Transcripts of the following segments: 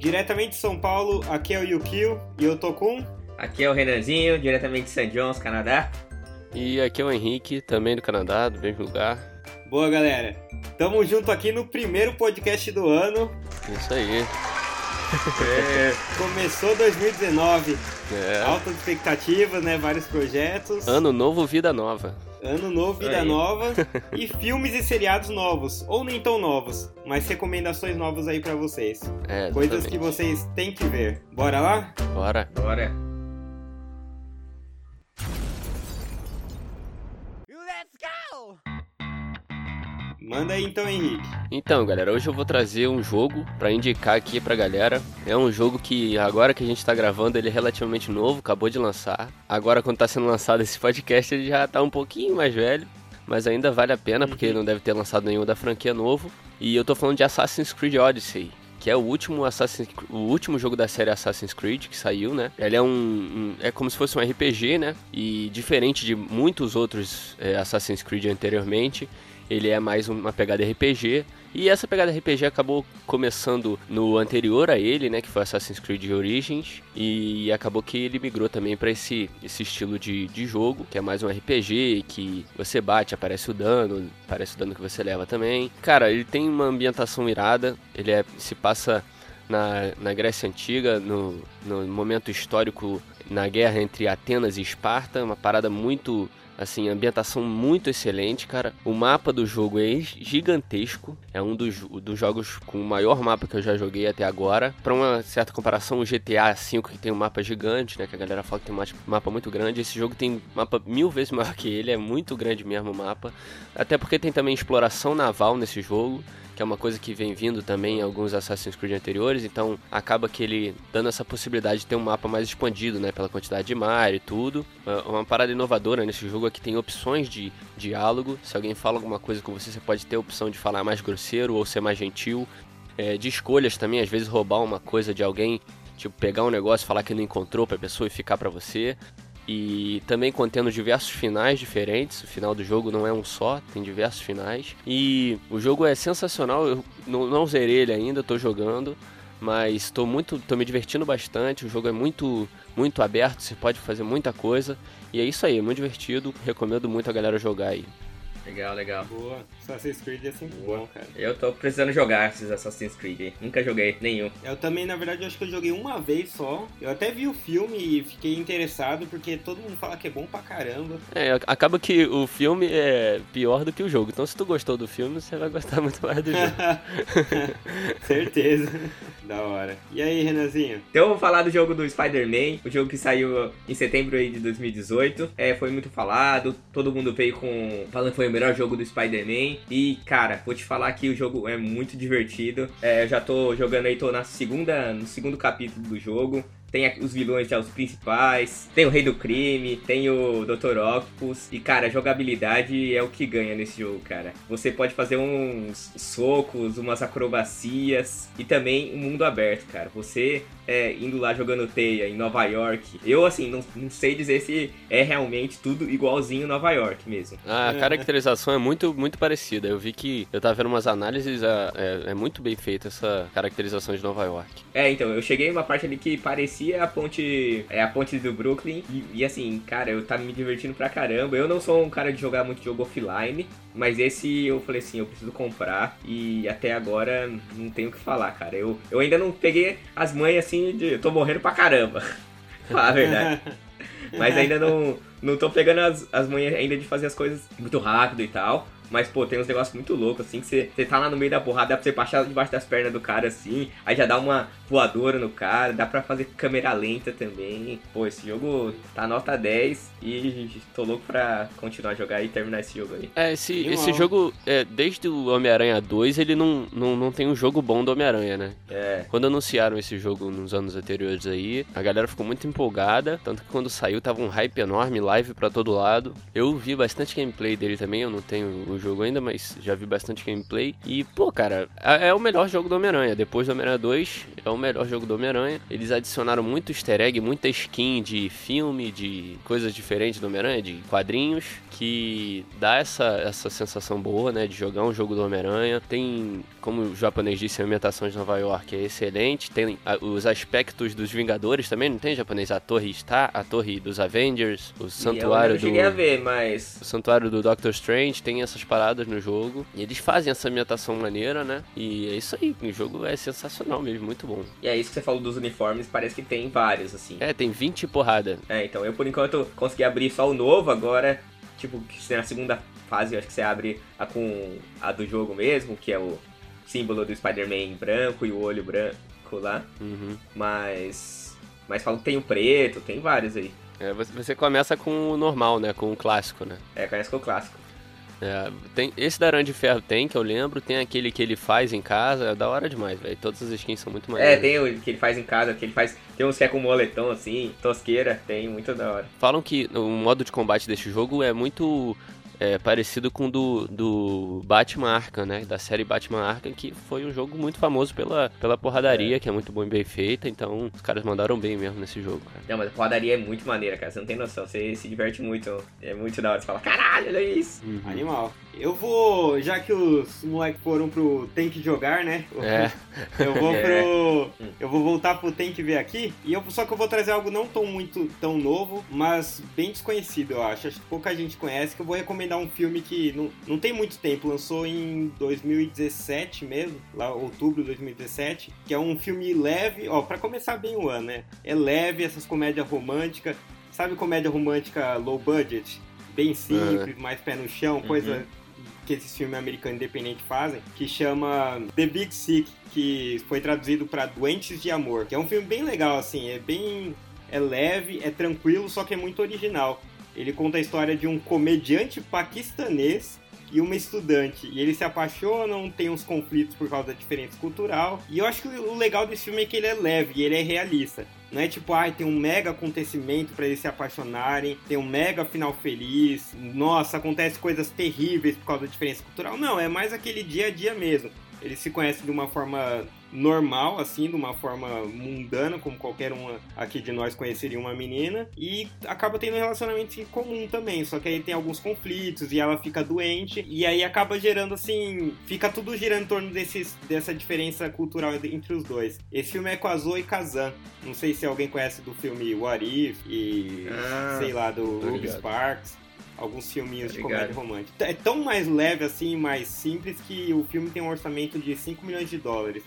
Diretamente de São Paulo, aqui é o Yukio e eu tô com. Aqui é o Renanzinho, diretamente de St. John's, Canadá. E aqui é o Henrique, também do Canadá, do mesmo lugar. Boa, galera. Tamo junto aqui no primeiro podcast do ano. Isso aí. É, começou 2019. É. Altas expectativas, né? Vários projetos. Ano novo, vida nova. Ano novo, vida Aí. nova. e filmes e seriados novos. Ou nem tão novos. Mas recomendações novas aí pra vocês. É, Coisas que vocês têm que ver. Bora lá? Bora. Bora. Manda aí então, Henrique. Então, galera, hoje eu vou trazer um jogo pra indicar aqui pra galera. É um jogo que agora que a gente tá gravando, ele é relativamente novo, acabou de lançar. Agora quando tá sendo lançado esse podcast, ele já tá um pouquinho mais velho, mas ainda vale a pena porque ele não deve ter lançado nenhum da franquia novo. E eu tô falando de Assassin's Creed Odyssey. Que é o último, Assassin's, o último jogo da série Assassin's Creed que saiu, né? Ele é um, um- É como se fosse um RPG, né? E diferente de muitos outros é, Assassin's Creed anteriormente, ele é mais uma pegada RPG. E essa pegada RPG acabou começando no anterior a ele, né, que foi Assassin's Creed Origins, e acabou que ele migrou também para esse, esse estilo de, de jogo, que é mais um RPG, que você bate, aparece o dano, aparece o dano que você leva também. Cara, ele tem uma ambientação irada, ele é, se passa na, na Grécia Antiga, no, no momento histórico, na guerra entre Atenas e Esparta, uma parada muito assim, ambientação muito excelente, cara. O mapa do jogo é gigantesco, é um dos, dos jogos com o maior mapa que eu já joguei até agora. Pra uma certa comparação, o GTA V que tem um mapa gigante, né, que a galera fala que tem um mapa muito grande, esse jogo tem mapa mil vezes maior que ele, é muito grande mesmo o mapa. Até porque tem também exploração naval nesse jogo que é uma coisa que vem vindo também em alguns Assassin's Creed anteriores, então acaba que ele dando essa possibilidade de ter um mapa mais expandido, né, pela quantidade de mar e tudo. Uma- Uma parada inovadora nesse jogo que tem opções de diálogo, se alguém fala alguma coisa com você, você pode ter a opção de falar mais grosseiro ou ser mais gentil. É, de escolhas também, às vezes roubar uma coisa de alguém, tipo pegar um negócio, falar que não encontrou pra pessoa e ficar pra você. E também contendo diversos finais diferentes. O final do jogo não é um só, tem diversos finais. E o jogo é sensacional. Eu não, não zerei ele ainda, tô jogando. Mas estou muito, tô me divertindo bastante. O jogo é muito, muito aberto, você pode fazer muita coisa. E é isso aí, é muito divertido. Recomendo muito a galera jogar aí. Legal, legal. Boa. Assassin's Creed é sempre bom, cara. Eu tô precisando jogar esses Assassin's Creed. aí. Nunca joguei nenhum. Eu também, na verdade, acho que eu joguei uma vez só. Eu até vi o filme e fiquei interessado, porque todo mundo fala que é bom pra caramba. É, acaba que o filme é pior do que o jogo. Então se tu gostou do filme, você vai gostar muito mais do jogo. Certeza. Da hora. E aí, Renanzinho? Então eu vou falar do jogo do Spider-Man, o jogo que saiu em setembro aí de 2018. É, foi muito falado, todo mundo veio com. falando que foi o melhor jogo do Spider-Man. E, cara, vou te falar que o jogo é muito divertido. É, eu já tô jogando aí, tô na segunda, no segundo capítulo do jogo. Tem os vilões já, os principais. Tem o Rei do Crime, tem o Dr. Octopus. E, cara, a jogabilidade é o que ganha nesse jogo, cara. Você pode fazer uns socos, umas acrobacias. E também um mundo aberto, cara. Você é, indo lá jogando teia em Nova York. Eu, assim, não, não sei dizer se é realmente tudo igualzinho Nova York mesmo. A caracterização é muito, muito parecida. Eu vi que eu tava vendo umas análises, é, é- é muito bem feita essa caracterização de Nova York. É, então, eu cheguei numa parte ali que parecia a ponte. É a ponte do Brooklyn. E, e assim, cara, eu tava me divertindo pra caramba. Eu não sou um cara de jogar muito jogo offline. Mas esse eu falei assim, eu preciso comprar. E até agora não tenho o que falar, cara. Eu, eu ainda não peguei as manhas assim de. Eu tô morrendo pra caramba. Falar a verdade. Mas ainda não, não tô pegando as, as manhas ainda de fazer as coisas muito rápido e tal. Mas, pô, tem uns negócios muito loucos, assim, que você, você tá lá no meio da porrada, dá pra você baixar debaixo das pernas do cara, assim, aí já dá uma voadora no cara, dá pra fazer câmera lenta também. Pô, esse jogo tá nota 10 e tô louco pra continuar a jogar e terminar esse jogo aí. É, esse, esse jogo, é, desde o Homem-Aranha 2, ele não, não, não tem um jogo bom do Homem-Aranha, né? É. Quando anunciaram esse jogo nos anos anteriores aí, a galera ficou muito empolgada, tanto que quando saiu tava um hype enorme, live pra todo lado. Eu vi bastante gameplay dele também, eu não tenho o jogo ainda, mas já vi bastante gameplay. E, pô, cara, é, o melhor jogo do Homem-Aranha. Depois do Homem-Aranha 2, é o melhor jogo do Homem-Aranha. Eles adicionaram muito easter egg, muita skin de filme, de coisas diferentes do Homem-Aranha, de quadrinhos, que dá essa, essa sensação boa, né, de jogar um jogo do Homem-Aranha. Tem, como o japonês disse, a ambientação de Nova York é excelente. Tem os aspectos dos Vingadores também, não tem japonês? A torre está, a torre dos Avengers, o santuário eu do... cheguei a ver, mas... O santuário do Doctor Strange tem essas paradas no jogo. E eles fazem essa ambientação maneira, né? E é isso aí, o jogo é sensacional mesmo, muito E é isso que você falou dos uniformes, parece que tem vários, assim. É, tem 20 porrada. É, então eu por enquanto consegui abrir só o novo, agora, tipo, na segunda fase eu acho que você abre a com a do jogo mesmo, que é o símbolo do Spider-Man branco e o olho branco lá. Uhum. Mas. Mas falo que tem o preto, tem vários aí. É, você começa com o normal, né? Com o clássico, né? É, começa com o clássico. É, tem, esse da Aranha de Ferro tem, que eu lembro, tem aquele que ele faz em casa, é da hora demais, velho. Todas as skins são muito maneiras. É, tem o que ele faz em casa, que ele faz. Tem uns que é com moletom assim, tosqueira, tem muito da hora. Falam que o modo de combate desse jogo é muito é, parecido com o do, do Batman Arkham, né? Da série Batman Arkham, que foi um jogo muito famoso pela, pela porradaria, é. que é muito bom e bem feita. Então, os caras mandaram bem mesmo nesse jogo, cara. Não, mas a porradaria é muito maneira, cara. Você não tem noção. Você se diverte muito. É muito da hora. Você fala, caralho, olha isso. Uhum. Animal. Eu vou, já que os moleques foram pro Tem que jogar, né? É. Eu vou pro. Eu vou voltar pro Tem que ver aqui. E eu, só que eu vou trazer algo não tão muito tão novo, mas bem desconhecido, eu acho. Acho que pouca gente conhece, que eu vou recomendar um filme que não, não tem muito tempo, lançou em 2017 mesmo, lá outubro de 2017, que é um filme leve, ó, para começar bem o ano, né? É leve, essas comédias românticas. Sabe comédia romântica low budget? Bem simples, uhum. mais pé no chão, coisa uhum que esses filmes americanos independentes fazem, que chama The Big Sick, que foi traduzido para Doentes de Amor, que é um filme bem legal, assim, é bem é leve, é tranquilo, só que é muito original. Ele conta a história de um comediante paquistanês e uma estudante. E eles se apaixonam, tem uns conflitos por causa da diferença cultural. E eu acho que o legal desse filme é que ele é leve e ele é realista. Não é tipo, ai, ah, tem um mega acontecimento para eles se apaixonarem, tem um mega final feliz, nossa, acontece coisas terríveis por causa da diferença cultural. Não, é mais aquele dia a dia mesmo. Eles se conhecem de uma forma normal, assim, de uma forma mundana, como qualquer um aqui de nós conheceria uma menina, e acaba tendo um relacionamento comum também, só que aí tem alguns conflitos e ela fica doente, e aí acaba gerando assim, fica tudo girando em torno desses, dessa diferença cultural entre os dois. Esse filme é com a Zoe Kazan, não sei se alguém conhece do filme What If e ah, sei lá, do Ruby Sparks alguns filminhos de comédia romântica. É tão mais leve assim, mais simples que o filme tem um orçamento de 5 milhões de dólares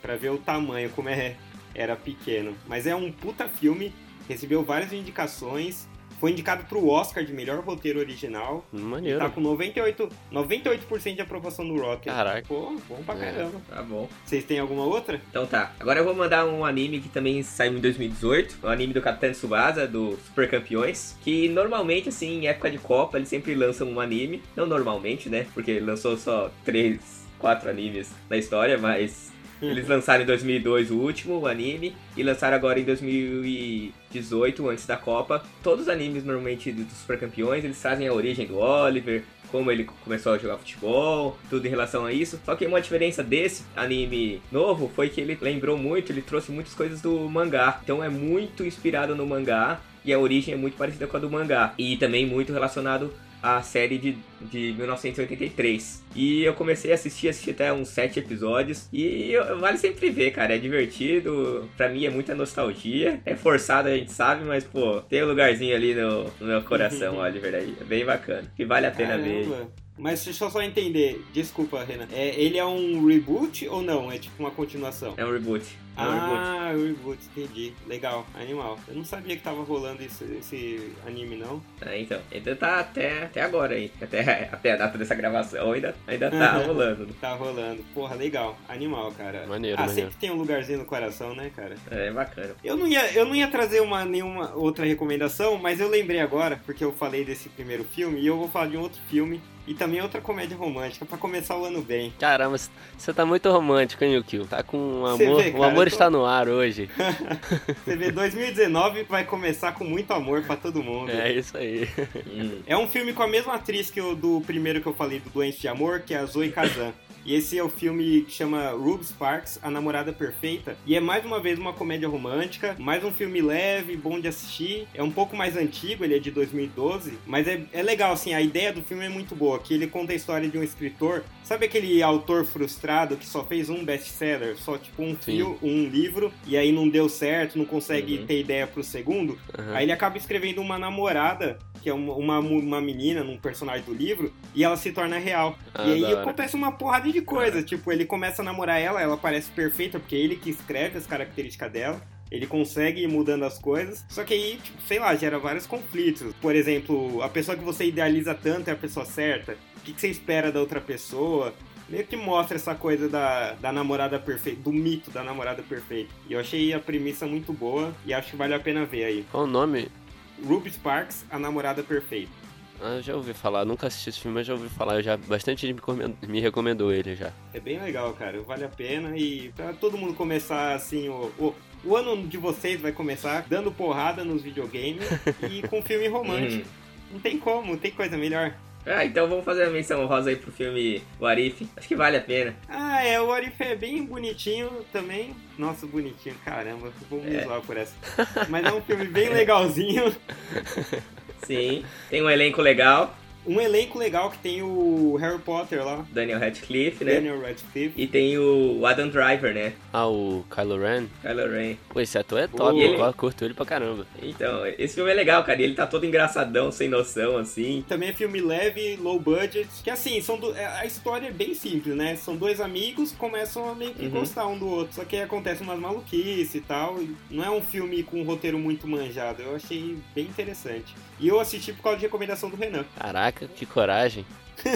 para ver o tamanho, como é, era pequeno. Mas é um puta filme, recebeu várias indicações, foi indicado pro Oscar de melhor roteiro original. Maneiro. Tá com 98%, 98 de aprovação no Rocket. Caraca. Pô, bom pra é, caramba. Tá bom. Vocês têm alguma outra? Então tá. Agora eu vou mandar um anime que também saiu em 2018. Um anime do Capitão Tsubasa, do Super Campeões. Que normalmente, assim, em época de Copa, eles sempre lançam um anime. Não normalmente, né? Porque lançou só três, quatro animes na história, mas eles lançaram em 2002 o último, o anime, e lançaram agora em 2018, antes da Copa. Todos os animes, normalmente, dos Super Campeões, eles trazem a origem do Oliver, como ele começou a jogar futebol, tudo em relação a isso. Só que uma diferença desse anime novo foi que ele lembrou muito, ele trouxe muitas coisas do mangá. Então é muito inspirado no mangá e a origem é muito parecida com a do mangá. E também muito relacionado a série de, de 1983. E eu comecei a assistir, assisti até uns sete episódios. E eu, vale sempre ver, cara. É divertido. Pra mim é muita nostalgia. É forçado, a gente sabe, mas, pô, tem um lugarzinho ali no, no meu coração, olha, de verdade. É bem bacana. E vale a pena Caramba. ver. Mas deixa eu só entender, desculpa, Renan. É, ele é um reboot ou não? É tipo uma continuação? É um reboot. É ah, reboot. reboot, entendi. Legal, animal. Eu não sabia que tava rolando esse, esse anime, não. É, então. Ainda tá até, até agora aí. Até, até a data dessa gravação ainda, ainda tá rolando. Tá rolando. Porra, legal. Animal, cara. Maneiro, ah, maneiro. sempre tem um lugarzinho no coração, né, cara? É, bacana. Eu não ia, eu não ia trazer uma, nenhuma outra recomendação, mas eu lembrei agora, porque eu falei desse primeiro filme, e eu vou falar de um outro filme e também outra comédia romântica para começar o ano bem. Caramba, você tá muito romântico, hein, Yukio? Tá com um amor, vê, cara, um amor. Está no ar hoje. Você vê, 2019 vai começar com muito amor para todo mundo. É isso aí. É um filme com a mesma atriz que o do primeiro que eu falei, do Doente de Amor, que é a Zoe Kazan. E esse é o filme que chama Ruby Sparks, A Namorada Perfeita. E é mais uma vez uma comédia romântica, mais um filme leve, bom de assistir. É um pouco mais antigo, ele é de 2012, mas é, é legal, assim, a ideia do filme é muito boa, que ele conta a história de um escritor. Sabe aquele autor frustrado que só fez um best-seller, só tipo um fio, um livro, e aí não deu certo, não consegue uhum. ter ideia pro segundo? Uhum. Aí ele acaba escrevendo uma namorada que é uma, uma, uma, menina num personagem do livro, e ela se torna real. Ah, e aí acontece uma porrada de coisa. Tipo, ele começa a namorar ela, ela parece perfeita, porque é ele que escreve as características dela. Ele consegue ir mudando as coisas, só que aí, tipo, sei lá, gera vários conflitos. Por exemplo, a pessoa que você idealiza tanto é a pessoa certa. O que, que você espera da outra pessoa? Meio que mostra essa coisa da, da namorada perfeita, do mito da namorada perfeita. E eu achei a premissa muito boa e acho que vale a pena ver aí. Qual o nome? Ruby Sparks, A Namorada Perfeita. Ah, já ouvi falar, nunca assisti esse filme, mas já ouvi falar, já bastante gente me, me recomendou ele já. É bem legal, cara, vale a pena e pra todo mundo começar assim, o, o, o ano de vocês vai começar dando porrada nos videogames e com filme romântico. Uhum. Não tem como, tem coisa melhor. Ah, então vamos fazer a menção rosa aí pro filme Warif. Acho que vale a pena. Ah, é, o Warif é bem bonitinho também. Nossa, bonitinho, caramba, vou me é. zoar por essa. Mas é um filme bem legalzinho. Sim, tem um elenco legal um elenco legal que tem o Harry Potter lá. Daniel Radcliffe, né? Daniel Radcliffe. E tem o Adam Driver, né? Ah, o Kylo Ren? Kylo Ren. Pô, esse ator é top, ele... eu curto ele pra caramba. Então, esse filme é legal, cara. Ele tá todo engraçadão, sem noção, assim. Também é filme leve, low budget. Que assim, são do... É, a história é bem simples, né? São dois amigos que começam a meio que uhum. gostar um do outro. Só que acontece umas maluquices e tal. Não é um filme com um roteiro muito manjado. Eu achei bem interessante. E eu assisti por causa de recomendação do Renan. Caraca, que coragem.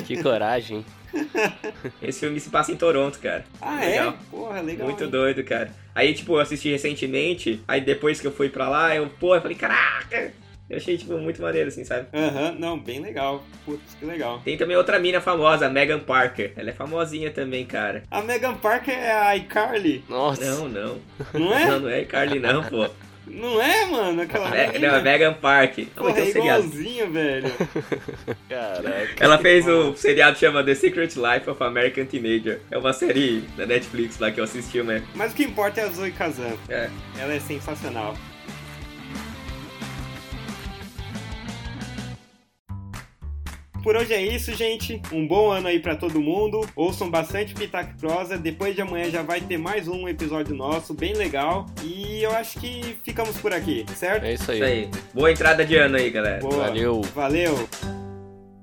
Que coragem. Esse filme se passa em Toronto, cara. Ah, legal. é? Porra, legal. Muito hein? doido, cara. Aí, tipo, eu assisti recentemente, aí depois que eu fui pra lá, eu, pô, eu falei, caraca! Eu achei, tipo, muito maneiro, assim, sabe? Aham, uhum, não, bem legal. Putz, que legal. Tem também outra mina famosa, a Megan Parker. Ela é famosinha também, cara. A Megan Parker é a iCarly? Nossa. Não, não. Não é? Não, não é iCarly não, pô. Não é, mano? Aquela é, Não, é Megan Park. Pô, é igualzinho, velho. Caraca. Ela fez o um seriado chama The Secret Life of American Teenager. É uma série da Netflix lá que eu assisti, né? Mas o que importa é a Zoe Kazan. É. Ela é sensacional. Por hoje é isso, gente. Um bom ano aí para todo mundo. Ouçam bastante Pitac Prosa. Depois de amanhã já vai ter mais um episódio nosso, bem legal. E eu acho que ficamos por aqui, certo? É isso aí. Isso aí. Boa entrada de ano aí, galera. Boa. Valeu. Valeu.